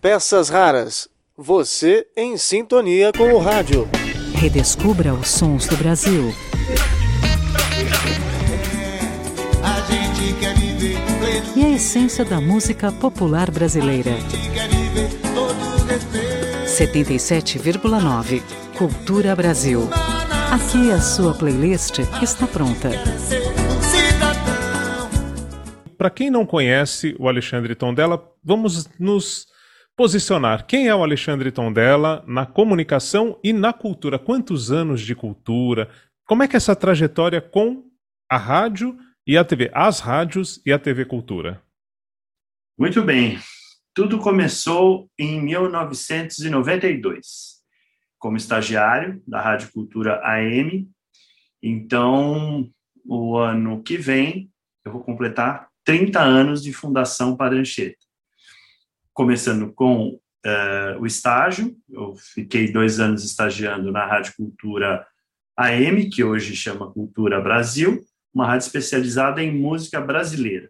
Peças raras. Você em sintonia com o rádio. Redescubra os sons do Brasil. E a essência da música popular brasileira. 77,9 Cultura Brasil. Aqui a sua playlist está pronta. Para quem não conhece o Alexandre Tondela, vamos nos posicionar. Quem é o Alexandre Tondela na comunicação e na cultura? Quantos anos de cultura? Como é que é essa trajetória com a rádio e a TV? As rádios e a TV Cultura. Muito bem. Tudo começou em 1992, como estagiário da Rádio Cultura AM. Então, o ano que vem, eu vou completar 30 anos de Fundação Padre Anchieta. Começando com uh, o estágio, eu fiquei dois anos estagiando na Rádio Cultura AM, que hoje chama Cultura Brasil, uma rádio especializada em música brasileira.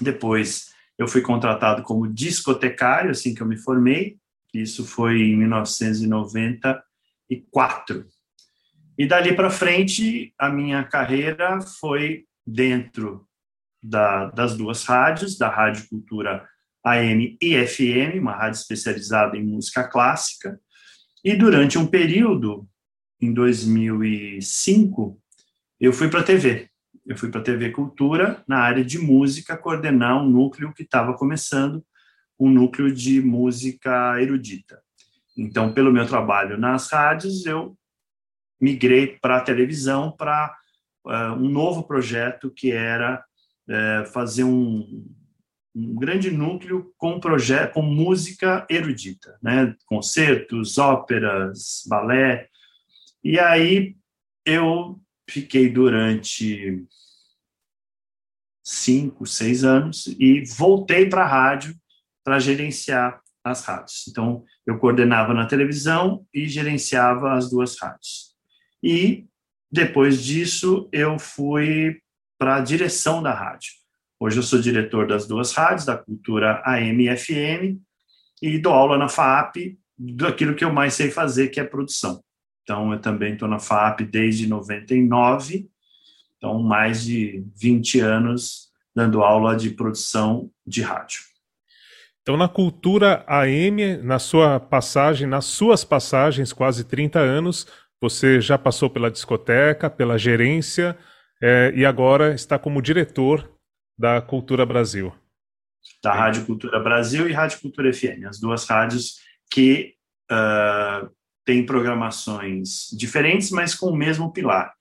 Depois, eu fui contratado como discotecário, assim que eu me formei, isso foi em 1994. E dali para frente, a minha carreira foi dentro da, das duas rádios, da Rádio Cultura AM e FM, uma rádio especializada em música clássica. E durante um período, em 2005, eu fui para a TV. Eu fui para a TV Cultura, na área de música, coordenar um núcleo que estava começando, um núcleo de música erudita. Então, pelo meu trabalho nas rádios, eu migrei para a televisão para uh, um novo projeto que era uh, fazer um, um, grande núcleo com projeto com música erudita, né? Concertos, óperas, balé. E aí eu fiquei durante cinco, seis anos e voltei para a rádio para gerenciar as rádios. Então, eu coordenava na televisão e gerenciava as duas rádios. E depois disso, eu fui para a direção da rádio. Hoje eu sou diretor das duas rádios, da Cultura AM e FM, e dou aula na FAP daquilo que eu mais sei fazer, que é produção. Então, eu também estou na FAP desde 99, então mais de 20 anos dando aula de produção de rádio. Então, na cultura AM, na sua passagem, nas suas passagens, quase 30 anos, você já passou pela discoteca, pela gerência é, e agora está como diretor da Cultura Brasil. Da Rádio Cultura Brasil e Rádio Cultura FM, as duas rádios que uh, têm programações diferentes, mas com o mesmo pilar.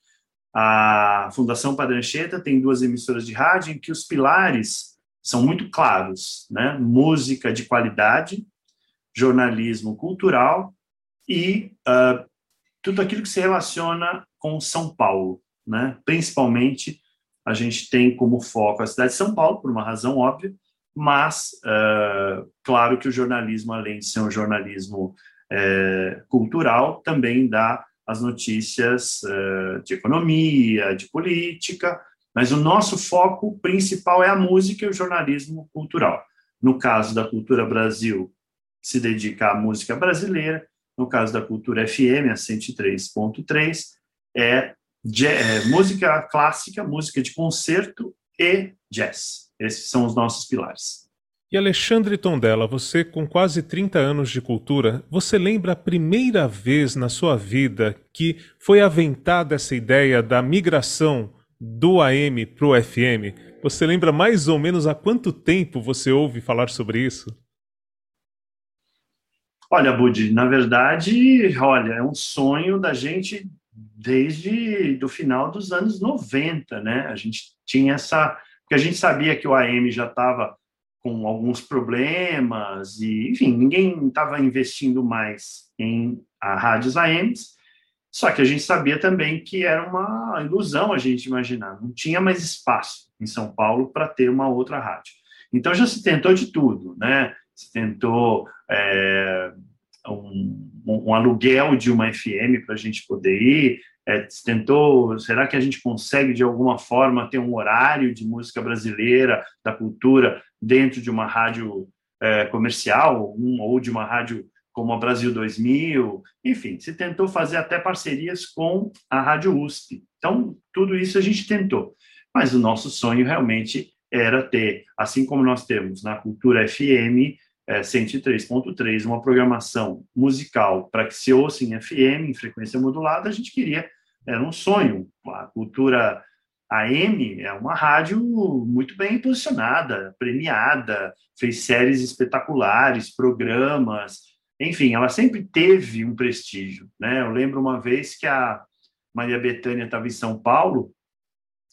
A Fundação Padre Anchieta tem duas emissoras de rádio em que os pilares são muito claros, né? Música de qualidade, jornalismo cultural e uh, tudo aquilo que se relaciona com São Paulo, né? Principalmente a gente tem como foco a cidade de São Paulo por uma razão óbvia, mas uh, claro que o jornalismo, além de ser um jornalismo uh, cultural, também dá as notícias uh, de economia, de política, mas o nosso foco principal é a música e o jornalismo cultural. No caso da Cultura Brasil, se dedica à música brasileira. No caso da Cultura FM, a 103.3, é, é música clássica, música de concerto e jazz. Esses são os nossos pilares. E Alexandre Tondela, você com quase 30 anos de cultura, você lembra a primeira vez na sua vida que foi aventada essa ideia da migração do AM para o FM, você lembra mais ou menos há quanto tempo você ouve falar sobre isso? Olha, Budi, na verdade, olha, é um sonho da gente desde do final dos anos 90, né? A gente tinha essa, porque a gente sabia que o AM já estava com alguns problemas e, enfim, ninguém estava investindo mais em rádios AMs só que a gente sabia também que era uma ilusão a gente imaginar, não tinha mais espaço em São Paulo para ter uma outra rádio. Então já se tentou de tudo, né? Se tentou é, um, um, aluguel de uma FM para a gente poder ir, é, tentou, será que a gente consegue de alguma forma ter um horário de música brasileira, da cultura, dentro de uma rádio é, comercial um, ou de uma rádio como a Brasil 2000, enfim, se tentou fazer até parcerias com a Rádio USP. Então, tudo isso a gente tentou. Mas o nosso sonho realmente era ter, assim como nós temos na Cultura FM é, 103.3, uma programação musical para que se ouça em FM, em frequência modulada, a gente queria, era um sonho. A Cultura AM é uma rádio muito bem posicionada, premiada, fez séries espetaculares, programas, enfim, ela sempre teve um prestígio. Né? Eu lembro uma vez que a Maria Bethânia estava em São Paulo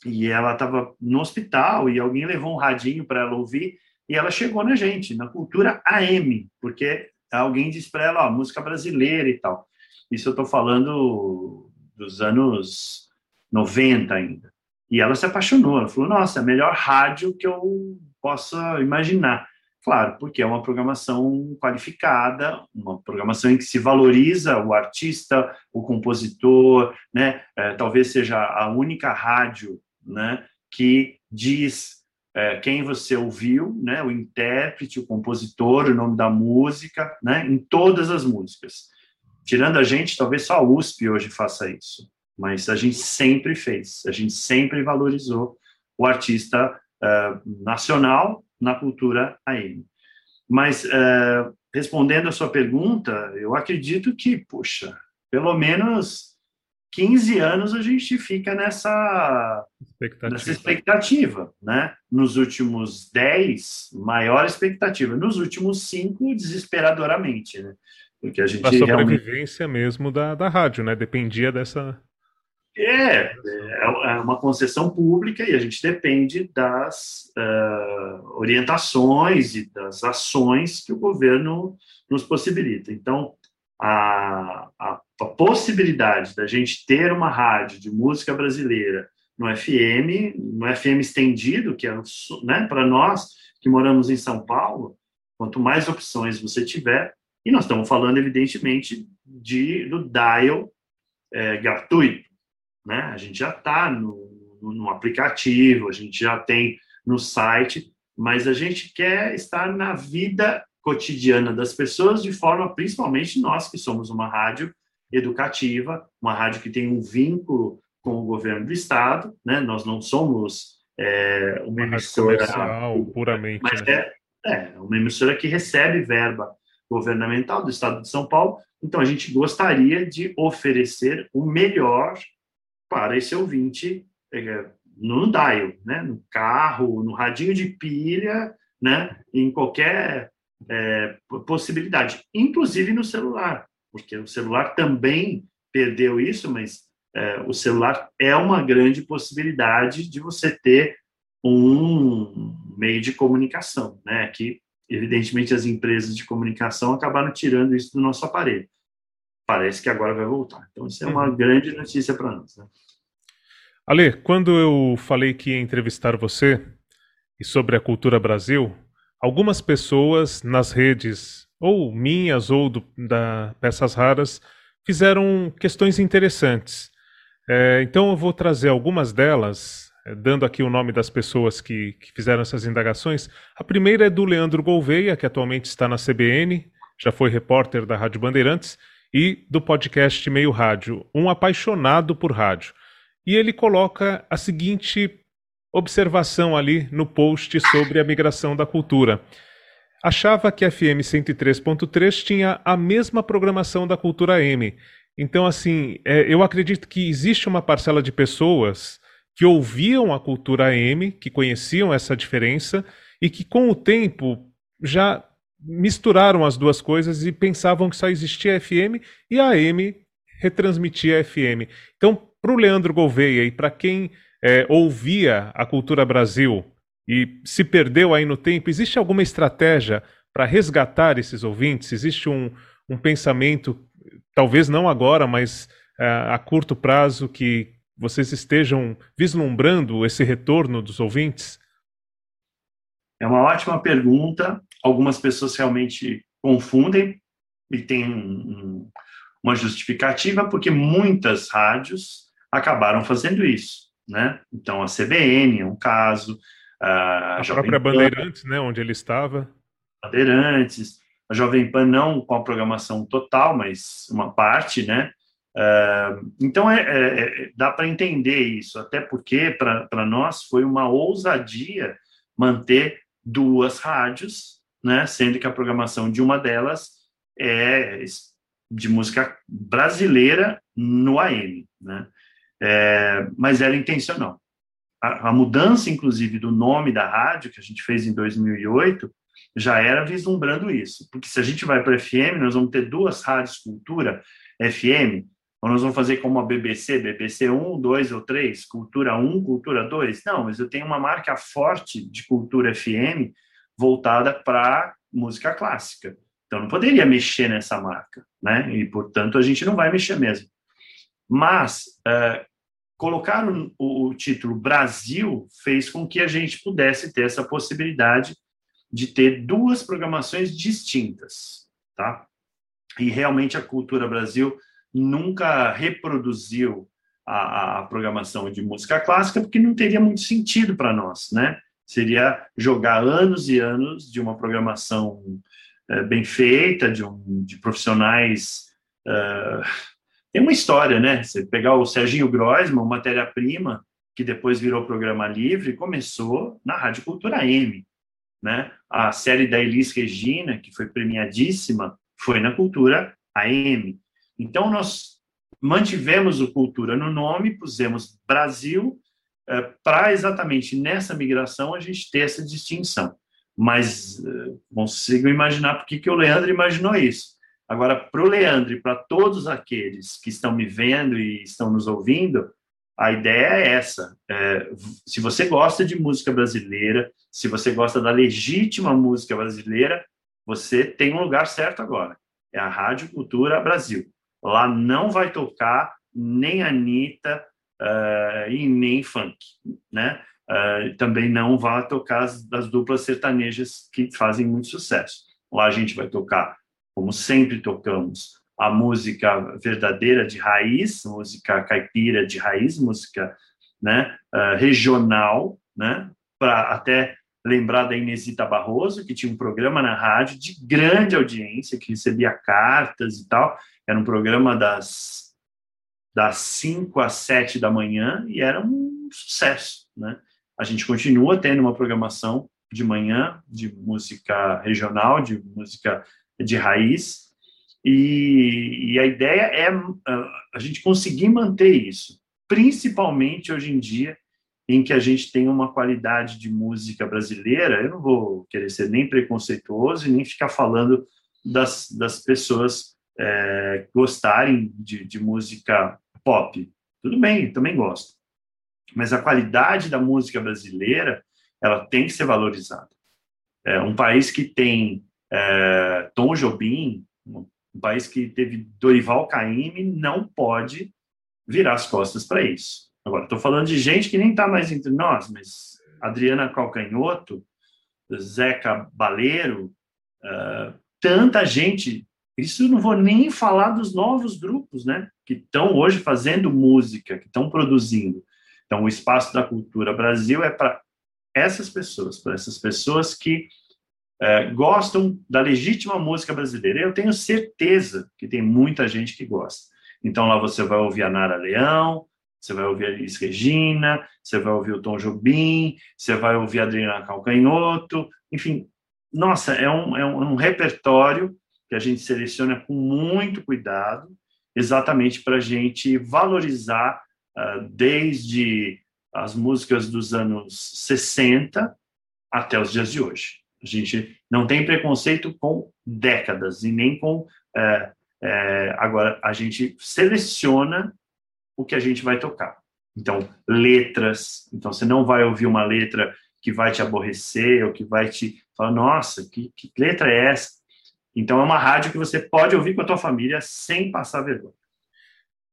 e ela estava no hospital e alguém levou um radinho para ela ouvir e ela chegou na gente, na cultura AM, porque alguém disse para ela, ó, música brasileira e tal. Isso eu estou falando dos anos 90 ainda. E ela se apaixonou, ela falou, nossa, é a melhor rádio que eu possa imaginar. Claro, porque é uma programação qualificada, uma programação em que se valoriza o artista, o compositor, né? É, talvez seja a única rádio, né, que diz é, quem você ouviu, né, o intérprete, o compositor, o nome da música, né, em todas as músicas. Tirando a gente, talvez só a USP hoje faça isso, mas a gente sempre fez, a gente sempre valorizou o artista uh, nacional na cultura AM. Mas, uh, respondendo a sua pergunta, eu acredito que, puxa, pelo menos 15 anos a gente fica nessa expectativa, nessa expectativa né? Nos últimos 10, maior expectativa. Nos últimos 5, desesperadoramente, né? Porque a gente a sobrevivência realmente... mesmo da, da rádio, né? Dependia dessa é, é uma concessão pública e a gente depende das uh, orientações e das ações que o governo nos possibilita. Então, a, a, a possibilidade da gente ter uma rádio de música brasileira no FM, no FM estendido, que é né, para nós que moramos em São Paulo, quanto mais opções você tiver, e nós estamos falando, evidentemente, de, do dial é, gratuito né? A gente já está no, no aplicativo, a gente já tem no site, mas a gente quer estar na vida cotidiana das pessoas de forma, principalmente nós que somos uma rádio educativa, uma rádio que tem um vínculo com o governo do estado, né? Nós não somos é, uma, uma emissora puramente, mas né? é, é uma emissora que recebe verba governamental do estado de São Paulo. Então a gente gostaria de oferecer o melhor para esse ouvinte é, no dial, né, no carro, no radinho de pilha, né, em qualquer é, possibilidade, inclusive no celular, porque o celular também perdeu isso, mas é, o celular é uma grande possibilidade de você ter um meio de comunicação, né, que evidentemente as empresas de comunicação acabaram tirando isso do nosso aparelho. Parece que agora vai voltar. Então, isso é uma uhum. grande notícia para nós. Né? Ale, quando eu falei que ia entrevistar você e sobre a cultura Brasil, algumas pessoas nas redes, ou minhas ou do, da Peças Raras, fizeram questões interessantes. É, então eu vou trazer algumas delas, é, dando aqui o nome das pessoas que, que fizeram essas indagações. A primeira é do Leandro Gouveia, que atualmente está na CBN, já foi repórter da Rádio Bandeirantes, e do podcast Meio Rádio, um apaixonado por rádio. E ele coloca a seguinte observação ali no post sobre a migração da cultura. Achava que a FM 103.3 tinha a mesma programação da Cultura M. Então, assim, é, eu acredito que existe uma parcela de pessoas que ouviam a Cultura M, que conheciam essa diferença e que, com o tempo, já misturaram as duas coisas e pensavam que só existia a FM e a AM retransmitia a FM. Então, para o Leandro Gouveia e para quem é, ouvia a Cultura Brasil e se perdeu aí no tempo, existe alguma estratégia para resgatar esses ouvintes? Existe um, um pensamento, talvez não agora, mas é, a curto prazo, que vocês estejam vislumbrando esse retorno dos ouvintes? É uma ótima pergunta. Algumas pessoas realmente confundem e tem um, uma justificativa, porque muitas rádios acabaram fazendo isso, né? Então a CBN é um caso, a, a própria Pan, Bandeirantes, né, onde ele estava. Bandeirantes, a Jovem Pan não com a programação total, mas uma parte, né? Uh, então é, é, é dá para entender isso, até porque para nós foi uma ousadia manter duas rádios, né? Sendo que a programação de uma delas é de música brasileira no AM, né? É, mas era intencional. A, a, mudança, inclusive, do nome da rádio que a gente fez em 2008 já era vislumbrando isso, porque se a gente vai para FM, nós vamos ter duas rádios cultura FM, ou nós vamos fazer como a BBC, BBC 1, 2 ou 3, Cultura 1, Cultura 2. Não, mas eu tenho uma marca forte de Cultura FM voltada para música clássica. Então não poderia mexer nessa marca, né? E portanto a gente não vai mexer mesmo. Mas uh, colocar o, o, título Brasil fez com que a gente pudesse ter essa possibilidade de ter duas programações distintas, tá? E realmente a Cultura Brasil nunca reproduziu a, a programação de música clássica porque não teria muito sentido para nós, né? Seria jogar anos e anos de uma programação é, bem feita, de, um, de profissionais. Uh, tem uma história, né? Você pegar o Serginho Groisman, matéria-prima, que depois virou programa livre, começou na Rádio Cultura M. Né? A série da Elis Regina, que foi premiadíssima, foi na Cultura AM. Então, nós mantivemos o Cultura no nome, pusemos Brasil, eh, para exatamente nessa migração a gente ter essa distinção mas uh, consigo imaginar porque que o Leandro imaginou isso. Agora, para o Leandro e para todos aqueles que estão me vendo e estão nos ouvindo, a ideia é essa. É, se você gosta de música brasileira, se você gosta da legítima música brasileira, você tem um lugar certo agora. É a Rádio Cultura Brasil. Lá não vai tocar nem Anitta uh, e nem funk, né? uh, também não vá tocar as, as duplas sertanejas que fazem muito sucesso. Lá a gente vai tocar, como sempre tocamos, a música verdadeira de raiz, música caipira de raiz, música né, uh, regional, né, para até lembrar da Inesita Barroso, que tinha um programa na rádio de grande audiência, que recebia cartas e tal. Era um programa das, das 5 às 7 da manhã e era um sucesso, né? A gente continua tendo uma programação de manhã de música regional, de música de raiz, e, e a ideia é a gente conseguir manter isso, principalmente hoje em dia, em que a gente tem uma qualidade de música brasileira. Eu não vou querer ser nem preconceituoso e nem ficar falando das, das pessoas é, gostarem de, de música pop. Tudo bem, também gosto mas a qualidade da música brasileira ela tem que ser valorizada. É um país que tem é, Tom Jobim, um país que teve Dorival Caymmi, não pode virar as costas para isso. Agora, estou falando de gente que nem está mais entre nós, mas Adriana Calcanhoto, Zeca Baleiro, uh, tanta gente. Isso não vou nem falar dos novos grupos, né? Que estão hoje fazendo música, que estão produzindo. Então, o espaço da cultura Brasil é para essas pessoas, para essas pessoas que é, gostam da legítima música brasileira. Eu tenho certeza que tem muita gente que gosta. Então, lá você vai ouvir a Nara Leão, você vai ouvir a Elis Regina, você vai ouvir o Tom Jobim, você vai ouvir a Adriana Calcanhoto, enfim, nossa, é um, é um, é um repertório que a gente seleciona com muito cuidado, exatamente para a gente valorizar uh, desde as músicas dos anos 60 até os dias de hoje. A gente não tem preconceito com décadas e nem com. É, é, agora, a gente seleciona o que a gente vai tocar. Então, letras. Então, você não vai ouvir uma letra que vai te aborrecer ou que vai te falar, nossa, que, que letra é essa? Então, é uma rádio que você pode ouvir com a tua família sem passar vergonha.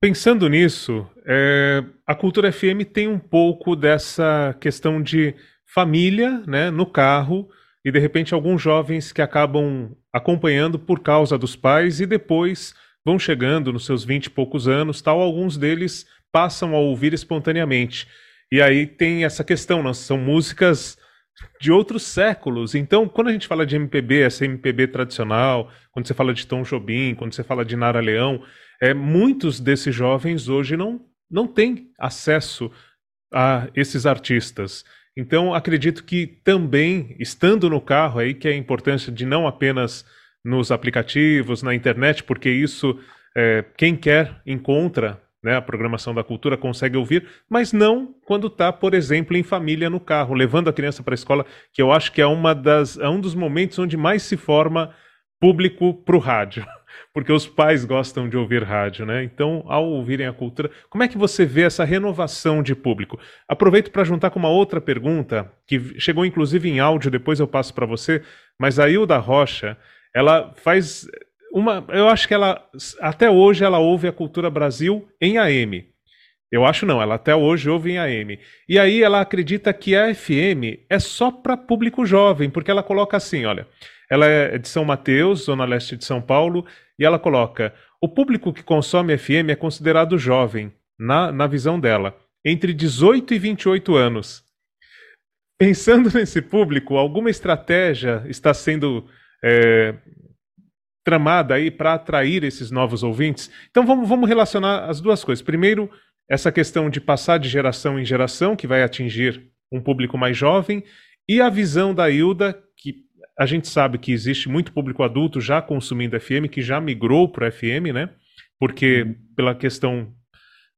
Pensando nisso, é, a Cultura FM tem um pouco dessa questão de família, né, no carro, e de repente alguns jovens que acabam acompanhando por causa dos pais e depois vão chegando nos seus vinte e poucos anos, tal, alguns deles passam a ouvir espontaneamente. E aí tem essa questão, não? são músicas de outros séculos. Então, quando a gente fala de MPB, essa MPB tradicional, quando você fala de Tom Jobim, quando você fala de Nara Leão, é, muitos desses jovens hoje não, não têm acesso a esses artistas. Então, acredito que também, estando no carro, aí que é a importância de não apenas nos aplicativos, na internet, porque isso, é, quem quer, encontra né, a programação da cultura, consegue ouvir, mas não quando está, por exemplo, em família no carro, levando a criança para a escola, que eu acho que é, uma das, é um dos momentos onde mais se forma público para o rádio, porque os pais gostam de ouvir rádio, né? Então, ao ouvirem a cultura, como é que você vê essa renovação de público? Aproveito para juntar com uma outra pergunta, que chegou inclusive em áudio, depois eu passo para você, mas a Hilda Rocha, ela faz uma, eu acho que ela até hoje ela ouve a Cultura Brasil em AM. Eu acho não, ela até hoje ouve em AM. E aí ela acredita que a FM é só para público jovem, porque ela coloca assim, olha, ela é de São Mateus, zona leste de São Paulo, e ela coloca: o público que consome FM é considerado jovem, na, na visão dela, entre 18 e 28 anos. Pensando nesse público, alguma estratégia está sendo é, tramada aí para atrair esses novos ouvintes. Então vamos, vamos relacionar as duas coisas. Primeiro, essa questão de passar de geração em geração, que vai atingir um público mais jovem, e a visão da Hilda, que a gente sabe que existe muito público adulto já consumindo FM, que já migrou para FM, né? Porque uhum. pela questão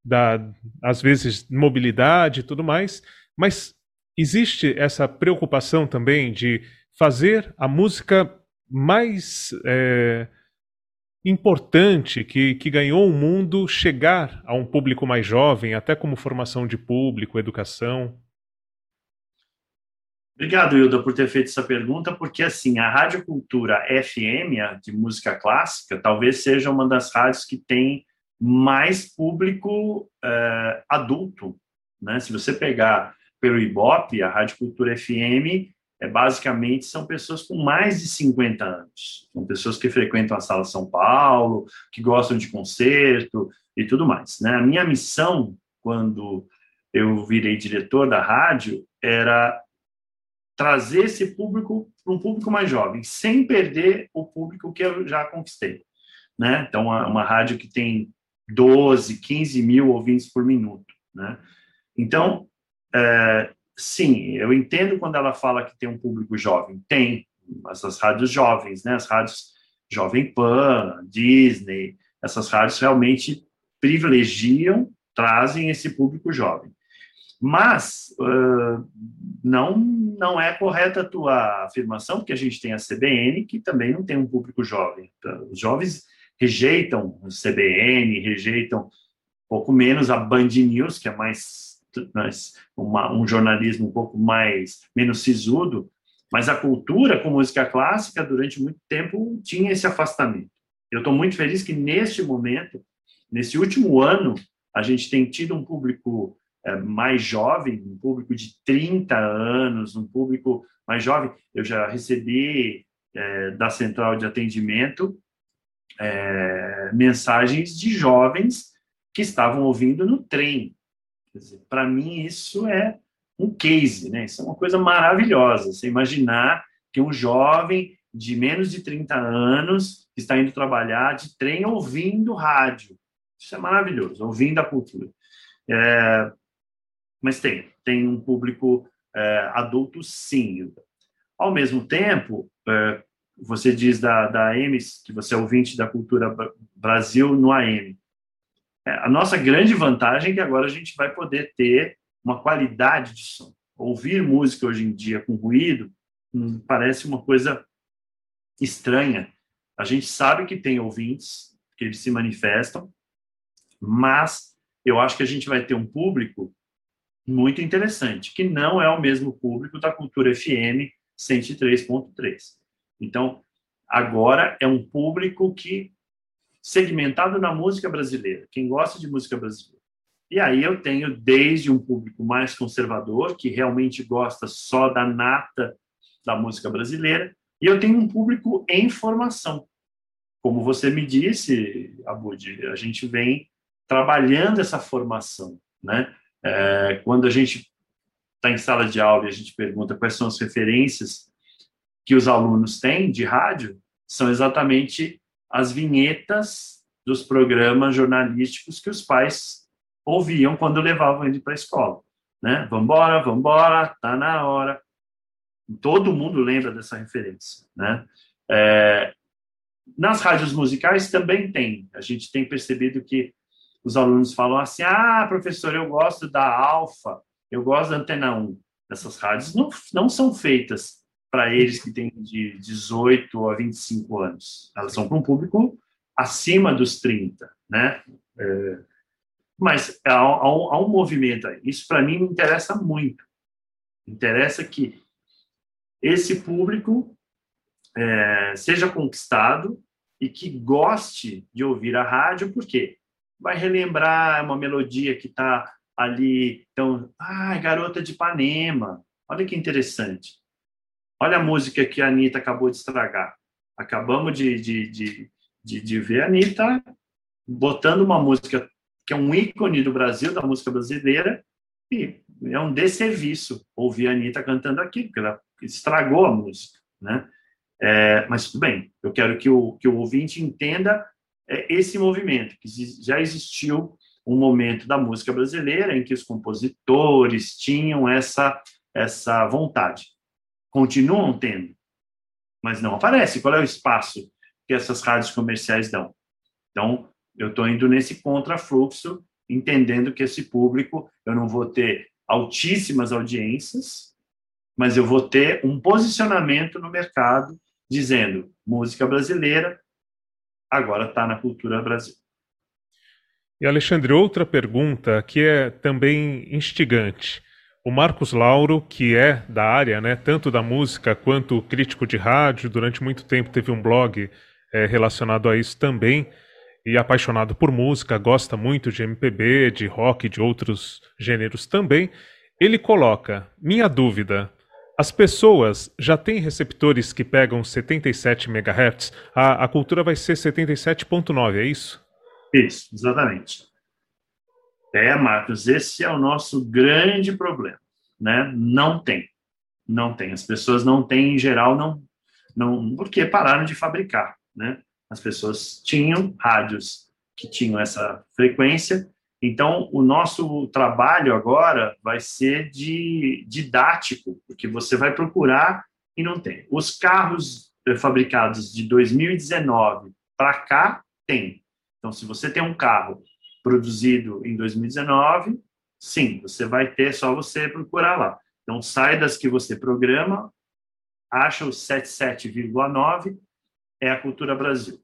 da, às vezes, mobilidade e tudo mais, mas existe essa preocupação também de fazer a música mais é, importante que, que ganhou o mundo chegar a um público mais jovem, até como formação de público, educação? Obrigado, Hilda, por ter feito essa pergunta, porque assim, a Rádio Cultura FM, a de música clássica, talvez seja uma das rádios que tem mais público uh, adulto. Né? Se você pegar pelo Ibope, a Rádio Cultura FM é basicamente são pessoas com mais de 50 anos. São pessoas que frequentam a Sala São Paulo, que gostam de concerto e tudo mais. Né? A minha missão, quando eu virei diretor da rádio, era trazer esse público para um público mais jovem, sem perder o público que eu já conquistei. Né? Então, uma, uma rádio que tem 12, 15 mil ouvintes por minuto. Né? Então, é, sim, eu entendo quando ela fala que tem um público jovem. Tem, essas rádios jovens, né? As rádios Jovem Pan, Disney, essas rádios realmente privilegiam, trazem esse público jovem. Mas uh, não, não é correta a tua afirmação, porque a gente tem a CBN, que também não tem um público jovem. Os jovens rejeitam o CBN, rejeitam um pouco menos a Band News, que é mais mas uma, um jornalismo um pouco mais menos sisudo, mas a cultura com música clássica durante muito tempo tinha esse afastamento. Eu estou muito feliz que neste momento, nesse último ano, a gente tem tido um público mais jovem, um público de 30 anos, um público mais jovem. Eu já recebi é, da central de atendimento é, mensagens de jovens que estavam ouvindo no trem, para mim, isso é um case, né? Isso é uma coisa maravilhosa. Você imaginar que um jovem de menos de 30 anos está indo trabalhar de trem ouvindo rádio. Isso é maravilhoso, ouvindo a cultura. É, mas tem, tem um público é, adulto, sim. Ao mesmo tempo, é, você diz da, da AM, que você é ouvinte da Cultura Brasil no AM. É, a nossa grande vantagem é que agora a gente vai poder ter uma qualidade de som. Ouvir música hoje em dia com ruído hum, parece uma coisa estranha. A gente sabe que tem ouvintes, que eles se manifestam, mas eu acho que a gente vai ter um público muito interessante, que não é o mesmo público da Cultura FM 103.3. Então, agora é um público que segmentado na música brasileira, quem gosta de música brasileira. E aí eu tenho desde um público mais conservador, que realmente gosta só da nata da música brasileira, e eu tenho um público em formação. Como você me disse, Abud, a gente vem trabalhando essa formação, né? É, quando a gente está em sala de aula e a gente pergunta quais são as referências que os alunos têm de rádio, são exatamente as vinhetas dos programas jornalísticos que os pais ouviam quando levavam ele para a escola. Né? Vambora, vambora, tá na hora. Todo mundo lembra dessa referência. Né? É, nas rádios musicais também tem. A gente tem percebido que os alunos falam assim: ah, professor, eu gosto da Alfa, eu gosto da Antena 1. Essas rádios não, não são feitas para eles que têm de 18 a 25 anos. Elas são para um público acima dos 30, né? É, mas há, há, um, há um movimento aí. Isso para mim me interessa muito. Interessa que esse público é, seja conquistado e que goste de ouvir a rádio, porque vai relembrar uma melodia que está ali, então, ah, Garota de Ipanema, olha que interessante. Olha a música que a Anitta acabou de estragar. Acabamos de, de, de, de, de ver a Anitta botando uma música que é um ícone do Brasil, da música brasileira, e é um desserviço ouvir a Anitta cantando aqui, porque ela estragou a música, né? É, mas tudo bem, eu quero que o, que o ouvinte entenda é, esse movimento, que já existiu um momento da música brasileira em que os compositores tinham essa, essa vontade. Continuam tendo, mas não aparece. Qual é o espaço que essas rádios comerciais dão? Então, eu estou indo nesse contrafluxo, entendendo que esse público, eu não vou ter altíssimas audiências, mas eu vou ter um posicionamento no mercado dizendo música brasileira agora está na cultura Brasil. E Alexandre, outra pergunta que é também instigante. O Marcos Lauro, que é da área, né, tanto da música quanto crítico de rádio, durante muito tempo teve um blog é, relacionado a isso também, e apaixonado por música, gosta muito de MPB, de rock, de outros gêneros também. Ele coloca: Minha dúvida, as pessoas já têm receptores que pegam 77 MHz? A, a cultura vai ser 77.9, é isso? Isso, exatamente. É, Marcos, esse é o nosso grande problema, né? Não tem, não tem. As pessoas não têm, em geral, não, não, porque pararam de fabricar, né? As pessoas tinham rádios que tinham essa frequência então, o nosso trabalho agora vai ser de didático, porque você vai procurar e não tem. Os carros eh, fabricados de 2019 para cá, tem. Então, se você tem um carro produzido em 2019, sim, você vai ter, só você procurar lá. Então, sai das que você programa, acha o 77,9, é a Cultura Brasil.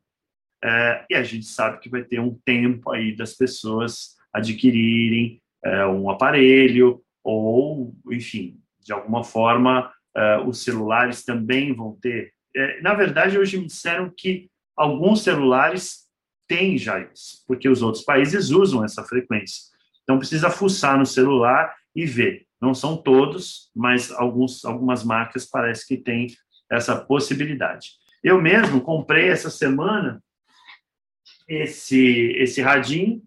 É, e a gente sabe que vai ter um tempo aí das pessoas adquirirem é, um aparelho ou, enfim, de alguma forma, é, os celulares também vão ter. É, na verdade, hoje me disseram que alguns celulares têm já isso, porque os outros países usam essa frequência. Então, precisa fuçar no celular e ver. Não são todos, mas alguns, algumas marcas parece que têm essa possibilidade. Eu mesmo comprei essa semana esse, esse radinho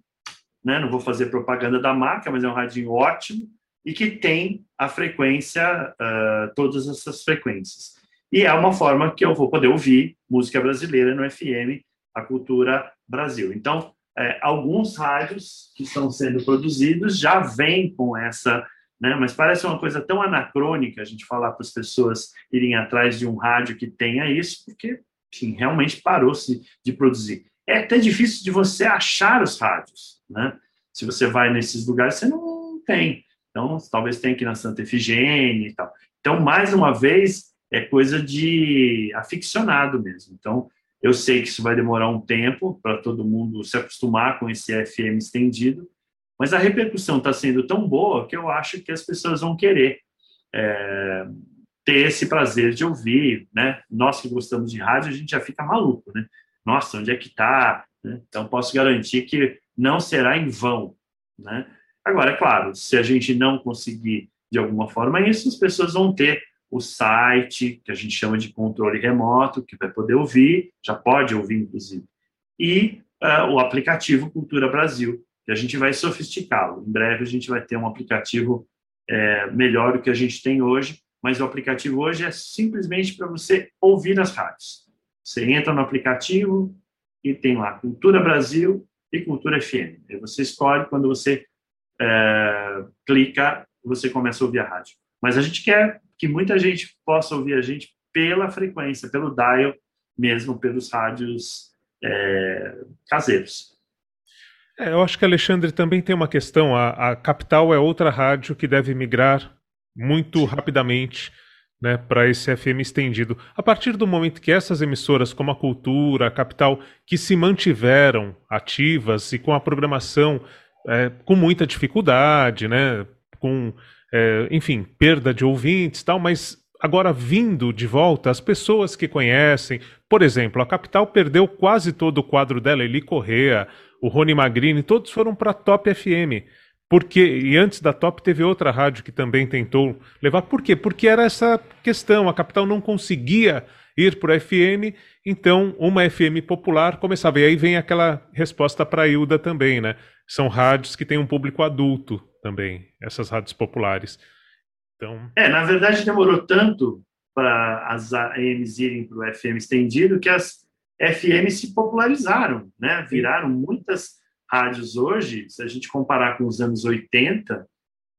né? não vou fazer propaganda da marca, mas é um radinho ótimo e que tem a frequência, uh, todas essas frequências. E é uma forma que eu vou poder ouvir música brasileira no FM, a Cultura Brasil. Então, é, alguns rádios que estão sendo produzidos já vêm com essa, né? mas parece uma coisa tão anacrônica a gente falar para as pessoas irem atrás de um rádio que tenha isso, porque, enfim, realmente parou-se de produzir é até difícil de você achar os rádios, né? Se você vai nesses lugares, você não tem. Então, talvez tenha aqui na Santa Efigênia e tal. Então, mais uma vez, é coisa de aficionado mesmo. Então, eu sei que isso vai demorar um tempo para todo mundo se acostumar com esse FM estendido, mas a repercussão está sendo tão boa que eu acho que as pessoas vão querer é, ter esse prazer de ouvir, né? Nós que gostamos de rádio, a gente já fica maluco, né? Nossa, onde é que está? Né? Então, posso garantir que não será em vão. Né? Agora, é claro, se a gente não conseguir de alguma forma isso, as pessoas vão ter o site, que a gente chama de controle remoto, que vai poder ouvir, já pode ouvir, inclusive, e uh, o aplicativo Cultura Brasil, que a gente vai sofisticá-lo. Em breve, a gente vai ter um aplicativo é, melhor do que a gente tem hoje, mas o aplicativo hoje é simplesmente para você ouvir as rádios. Você entra no aplicativo e tem lá Cultura Brasil e Cultura FM. E você escolhe quando você é, clica, você começa a ouvir a rádio. Mas a gente quer que muita gente possa ouvir a gente pela frequência, pelo dial, mesmo pelos rádios é, caseiros. É, eu acho que Alexandre também tem uma questão. A, a Capital é outra rádio que deve migrar muito Sim. rapidamente né, para esse FM estendido. A partir do momento que essas emissoras, como a Cultura, a Capital, que se mantiveram ativas e com a programação é, com muita dificuldade, né, com, é, enfim, perda de ouvintes tal, mas agora vindo de volta, as pessoas que conhecem, por exemplo, a Capital perdeu quase todo o quadro dela, Eli Correa, o Rony Magrini, todos foram para a Top FM. Porque, e antes da Top teve outra rádio que também tentou levar. Por quê? Porque era essa questão, a capital não conseguia ir para o FM, então uma FM popular começava. E aí vem aquela resposta para a Hilda também, né? São rádios que têm um público adulto também, essas rádios populares. Então... É, na verdade demorou tanto para as AMs irem para o FM estendido que as FM se popularizaram, né? Viraram muitas rádios hoje, se a gente comparar com os anos 80,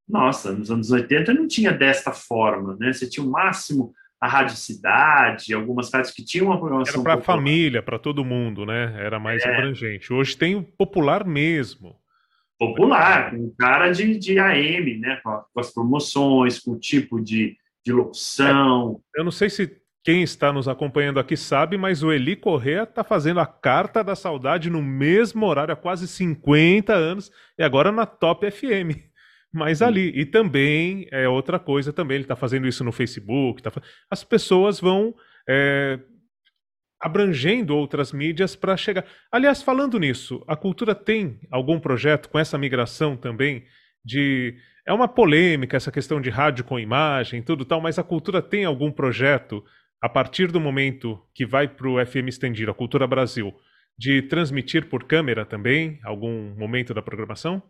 nossa, nos anos 80 não tinha desta forma, né? Você tinha o máximo a Rádio Cidade, algumas rádios que tinham uma programação. Era para a família, para todo mundo, né? Era mais é. abrangente. Hoje tem o popular mesmo. Popular, com cara de, de AM, né? Com, as promoções, com o tipo de, de locução. É. Eu não sei se quem está nos acompanhando aqui sabe, mas o Eli Correa está fazendo a Carta da Saudade no mesmo horário há quase 50 anos e agora na Top FM. Mas ali, e também é outra coisa também, ele está fazendo isso no Facebook. Tá, as pessoas vão é, abrangendo outras mídias para chegar. Aliás, falando nisso, a cultura tem algum projeto com essa migração também de. É uma polêmica essa questão de rádio com imagem, tudo tal, mas a cultura tem algum projeto a partir do momento que vai para o FM estendido, a Cultura Brasil, de transmitir por câmera também, algum momento da programação?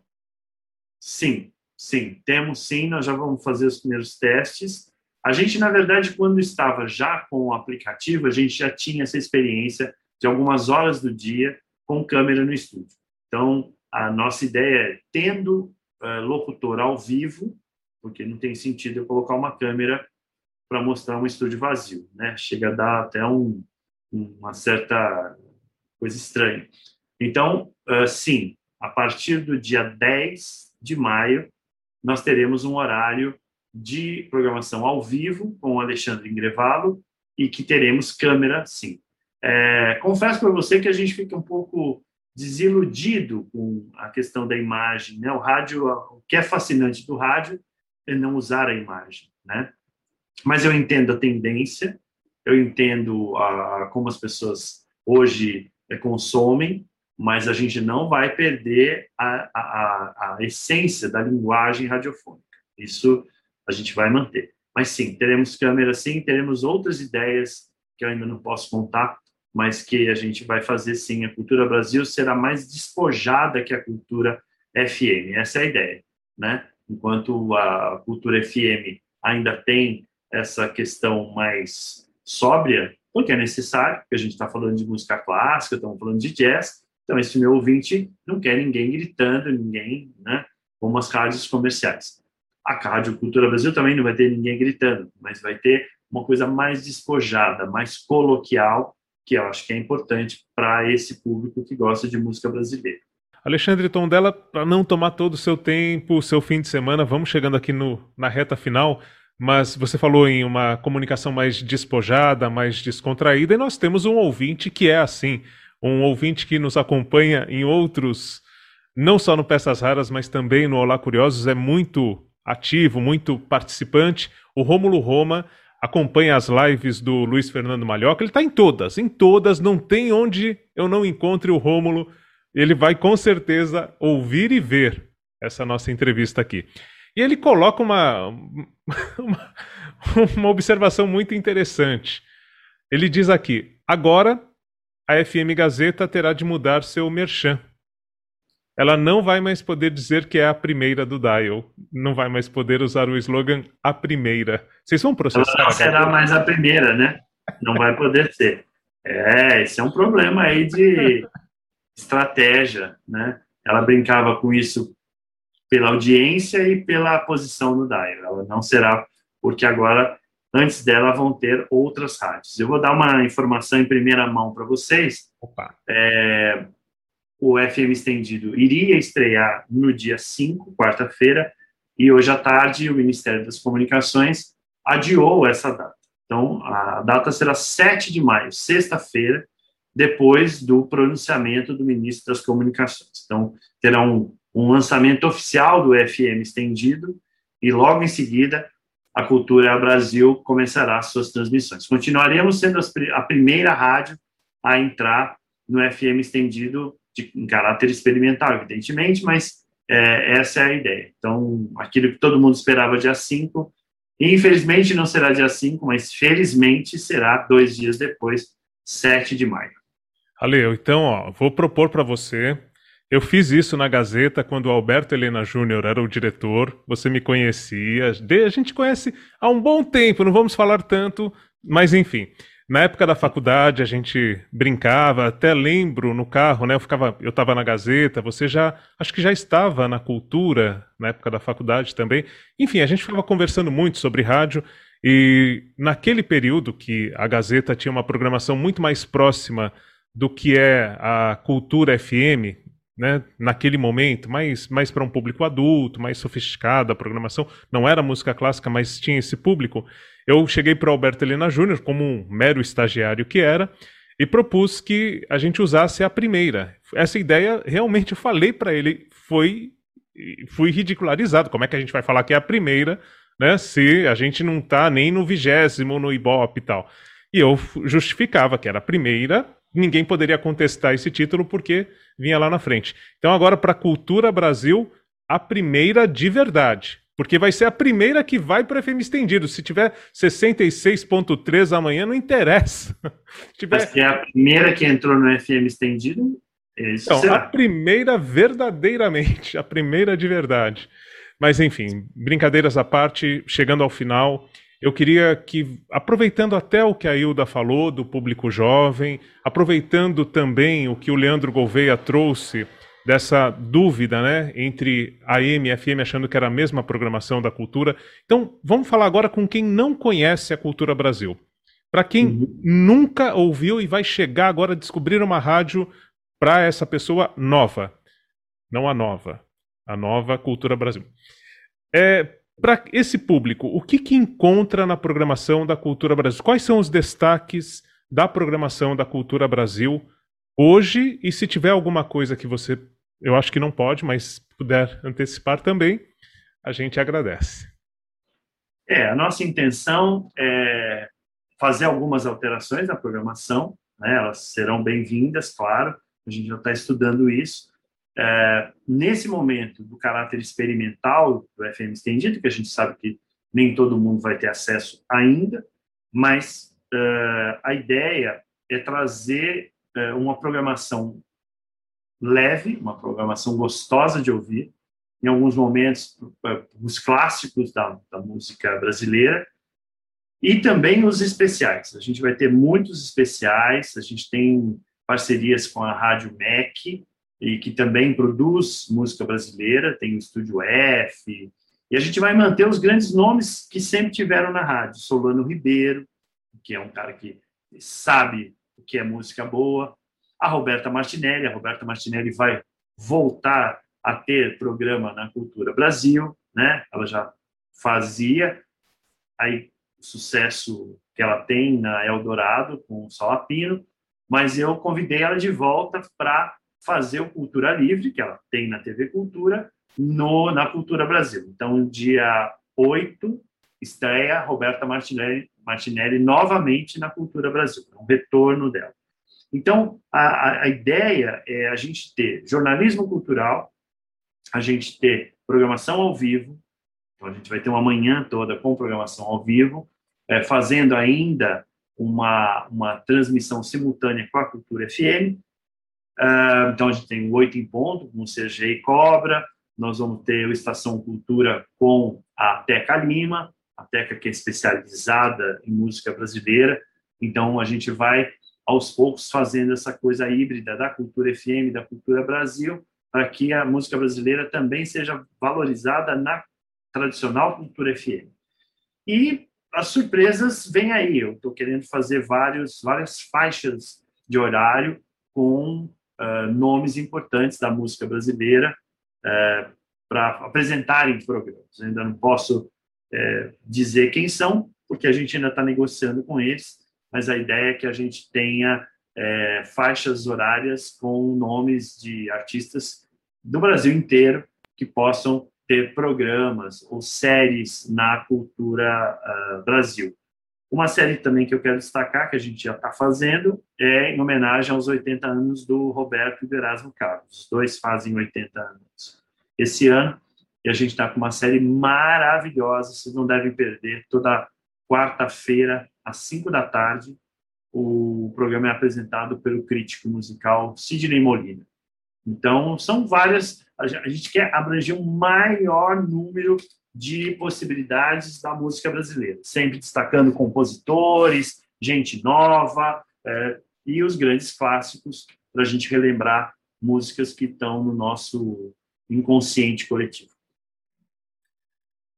Sim, sim, temos sim, nós já vamos fazer os primeiros testes. A gente, na verdade, quando estava já com o aplicativo, a gente já tinha essa experiência de algumas horas do dia com câmera no estúdio. Então, a nossa ideia é, tendo uh, locutor ao vivo, porque não tem sentido eu colocar uma câmera para mostrar um estúdio vazio, né? Chega a dar até um, uma certa coisa estranha. Então, uh, sim, a partir do dia 10 de maio, nós teremos um horário de programação ao vivo com o Alexandre Ingrevalo e que teremos câmera, sim. É, confesso para você que a gente fica um pouco desiludido com a questão da imagem, né? O rádio, o que é fascinante do rádio é não usar a imagem, né? Mas eu entendo a tendência, eu entendo a, como as pessoas hoje é, consomem, mas a gente não vai perder a, a, a essência da linguagem radiofônica. Isso a gente vai manter. Mas sim, teremos câmera sim, teremos outras ideias que eu ainda não posso contar, mas que a gente vai fazer sim. A Cultura Brasil será mais despojada que a Cultura FM. Essa é a ideia, né? Enquanto a Cultura FM ainda tem essa questão mais sóbria, porque é necessário, porque a gente está falando de música clássica, estamos falando de jazz, então esse meu ouvinte não quer ninguém gritando, ninguém, né, como as rádios comerciais. A Rádio Cultura Brasil também não vai ter ninguém gritando, mas vai ter uma coisa mais despojada, mais coloquial, que eu acho que é importante para esse público que gosta de música brasileira. Alexandre Tondela, para não tomar todo o seu tempo, o seu fim de semana, vamos chegando aqui no, na reta final. Mas você falou em uma comunicação mais despojada, mais descontraída, e nós temos um ouvinte que é assim, um ouvinte que nos acompanha em outros, não só no Peças Raras, mas também no Olá Curiosos, é muito ativo, muito participante. O Rômulo Roma acompanha as lives do Luiz Fernando Malhoca, ele está em todas, em todas, não tem onde eu não encontre o Rômulo. Ele vai com certeza ouvir e ver essa nossa entrevista aqui. E ele coloca uma, uma, uma observação muito interessante. Ele diz aqui: agora a FM Gazeta terá de mudar seu merchan. ela não vai mais poder dizer que é a primeira do Dial. Não vai mais poder usar o slogan a primeira. Vocês vão processar? Ela não será mais a primeira, né? Não vai poder ser. É, esse é um problema aí de estratégia, né? Ela brincava com isso pela audiência e pela posição no Dial. Ela não será, porque agora, antes dela, vão ter outras rádios. Eu vou dar uma informação em primeira mão para vocês. Opa. É, o FM estendido iria estrear no dia 5, quarta-feira, e hoje à tarde o Ministério das Comunicações adiou essa data. Então, a data será 7 de maio, sexta-feira, depois do pronunciamento do ministro das Comunicações. Então, terá um, lançamento oficial do FM estendido e logo em seguida a Cultura Brasil começará suas transmissões. Continuaremos sendo a primeira rádio a entrar no FM estendido de, em caráter experimental, evidentemente, mas é, essa é a ideia. Então, aquilo que todo mundo esperava dia 5, infelizmente não será dia 5, mas felizmente será dois dias depois, 7 de maio. Ale, então, ó, vou propor para você. Eu fiz isso na Gazeta quando o Alberto Helena Júnior era o diretor. Você me conhecia. A gente conhece há um bom tempo, não vamos falar tanto, mas enfim. Na época da faculdade a gente brincava, até lembro no carro, né? Eu ficava, eu estava na Gazeta, você já, acho que já estava na Cultura na época da faculdade também. Enfim, a gente ficava conversando muito sobre rádio e naquele período que a Gazeta tinha uma programação muito mais próxima do que é a Cultura FM, né, naquele momento, mais, mais para um público adulto, mais sofisticada a programação, não era música clássica, mas tinha esse público. Eu cheguei para Alberto Helena Júnior, como um mero estagiário que era, e propus que a gente usasse a primeira. Essa ideia, realmente, eu falei para ele, foi fui ridicularizado. Como é que a gente vai falar que é a primeira, né, se a gente não está nem no vigésimo, no Ibope e tal. E eu justificava que era a primeira, ninguém poderia contestar esse título porque vinha lá na frente. Então, agora, para a Cultura Brasil, a primeira de verdade. Porque vai ser a primeira que vai para FM estendido. Se tiver 66.3 amanhã, não interessa. Se tiver... Mas é a primeira que entrou no FM estendido? Isso então, será. a primeira verdadeiramente, a primeira de verdade. Mas enfim, brincadeiras à parte, chegando ao final, eu queria que, aproveitando até o que a Hilda falou do público jovem, aproveitando também o que o Leandro Gouveia trouxe dessa dúvida, né, entre AM e FM, achando que era a mesma programação da cultura. Então, vamos falar agora com quem não conhece a Cultura Brasil. Para quem uhum. nunca ouviu e vai chegar agora a descobrir uma rádio para essa pessoa nova. Não a nova, a nova Cultura Brasil. É, para esse público, o que, que encontra na programação da Cultura Brasil? Quais são os destaques da programação da Cultura Brasil hoje? E se tiver alguma coisa que você eu acho que não pode, mas puder antecipar também, a gente agradece. É, a nossa intenção é fazer algumas alterações na programação, né? elas serão bem-vindas, claro, a gente já está estudando isso. É, nesse momento do caráter experimental do FM estendido, que a gente sabe que nem todo mundo vai ter acesso ainda, mas uh, a ideia é trazer uh, uma programação leve, uma programação gostosa de ouvir, em alguns momentos os clássicos da, da música brasileira e também os especiais. A gente vai ter muitos especiais, a gente tem parcerias com a Rádio MEC, e que também produz música brasileira, tem o Estúdio F, e a gente vai manter os grandes nomes que sempre tiveram na rádio. Solano Ribeiro, que é um cara que sabe o que é música boa, a Roberta Martinelli. A Roberta Martinelli vai voltar a ter programa na Cultura Brasil, né? Ela já fazia aí o sucesso que ela tem na Eldorado com o Salapino, mas eu convidei ela de volta para fazer o Cultura Livre, que ela tem na TV Cultura, no, na Cultura Brasil. Então, dia 8, estreia Roberta Martinelli, Martinelli novamente na Cultura Brasil, é um retorno dela. Então, a, a ideia é a gente ter jornalismo cultural, a gente ter programação ao vivo, então a gente vai ter uma manhã toda com programação ao vivo, é, fazendo ainda uma, uma transmissão simultânea com a Cultura FM, Uh, então, a gente tem o Oito em Ponto, com o CG e Cobra, nós vamos ter o Estação Cultura com a Teca Lima, a Teca que é especializada em música brasileira, então a gente vai aos poucos fazendo essa coisa híbrida da cultura FM, da cultura Brasil, para que a música brasileira também seja valorizada na tradicional cultura FM. E as surpresas vêm aí. Eu estou querendo fazer vários, várias faixas de horário com uh, nomes importantes da música brasileira uh, para apresentarem programas. ainda não posso uh, dizer quem são, porque a gente ainda está negociando com eles, mas a ideia é que a gente tenha faixas horárias com nomes de artistas do Brasil inteiro que possam ter programas ou séries na cultura Brasil. Uma série também que eu quero destacar, que a gente já está fazendo, é em homenagem aos 80 anos do Roberto e do Erasmo Carlos. Os dois fazem 80 anos esse ano, e a gente está com uma série maravilhosa, vocês não devem perder, toda quarta-feira, às 5 da tarde, o programa é apresentado pelo crítico musical Sidney Molina. Então, são várias. A gente quer abranger um maior número de possibilidades da música brasileira, sempre destacando compositores, gente nova é, e os grandes clássicos para a gente relembrar músicas que estão no nosso inconsciente coletivo.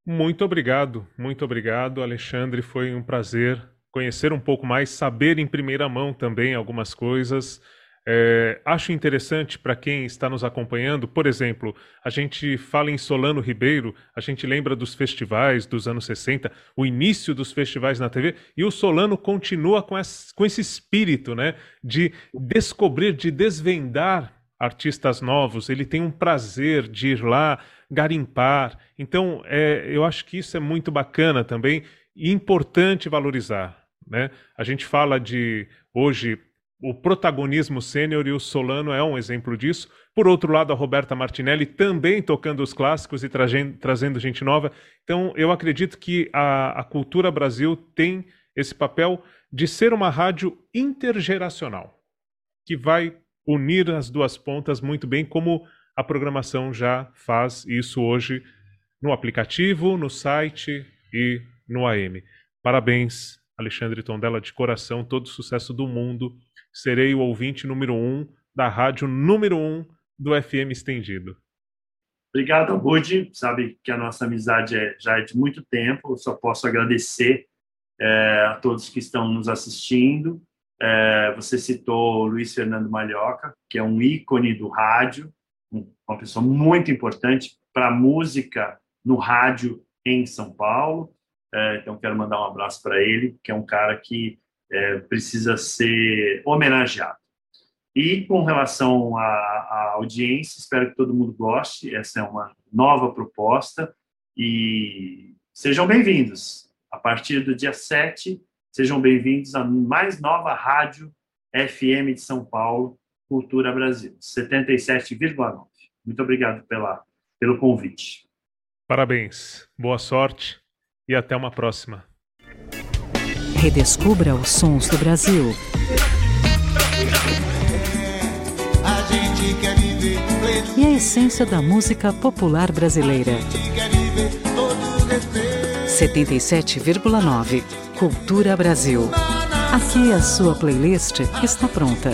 Muito obrigado, muito obrigado, Alexandre. Foi um prazer conhecer um pouco mais, saber em primeira mão também algumas coisas. É, acho interessante para quem está nos acompanhando, por exemplo, a gente fala em Solano Ribeiro, a gente lembra dos festivais dos anos 60, o início dos festivais na TV, e o Solano continua com esse, com esse espírito né, de descobrir, de desvendar artistas novos, ele tem um prazer de ir lá garimpar. Então, é, eu acho que isso é muito bacana também e importante valorizar. Né? A gente fala de hoje o protagonismo sênior e o Solano é um exemplo disso. Por outro lado, a Roberta Martinelli também tocando os clássicos e trazendo, gente nova. Então, eu acredito que a, a Cultura Brasil tem esse papel de ser uma rádio intergeracional, que vai unir as duas pontas muito bem, como a programação já faz isso hoje no aplicativo, no site e no AM. Parabéns, Alexandre Tondela, de coração, todo sucesso do mundo serei o ouvinte número um da rádio número um do FM Estendido. Obrigado, Budi. Sabe que a nossa amizade é, já é de muito tempo. Eu só posso agradecer é, a todos que estão nos assistindo. É, você citou Luiz Fernando Malhoca, que é um ícone do rádio, uma pessoa muito importante para a música no rádio em São Paulo. É, então, quero mandar um abraço para ele, que é um cara que é, precisa ser homenageado. E com relação à, audiência, espero que todo mundo goste. Essa é uma nova proposta e sejam bem-vindos. A partir do dia 7, sejam bem-vindos à mais nova rádio FM de São Paulo, Cultura Brasil, 77,9. Muito obrigado pela, pelo convite. Parabéns, boa sorte e até uma próxima. Redescubra os sons do Brasil. E a essência da música popular brasileira. 77,9 Cultura Brasil. Aqui a sua playlist está pronta.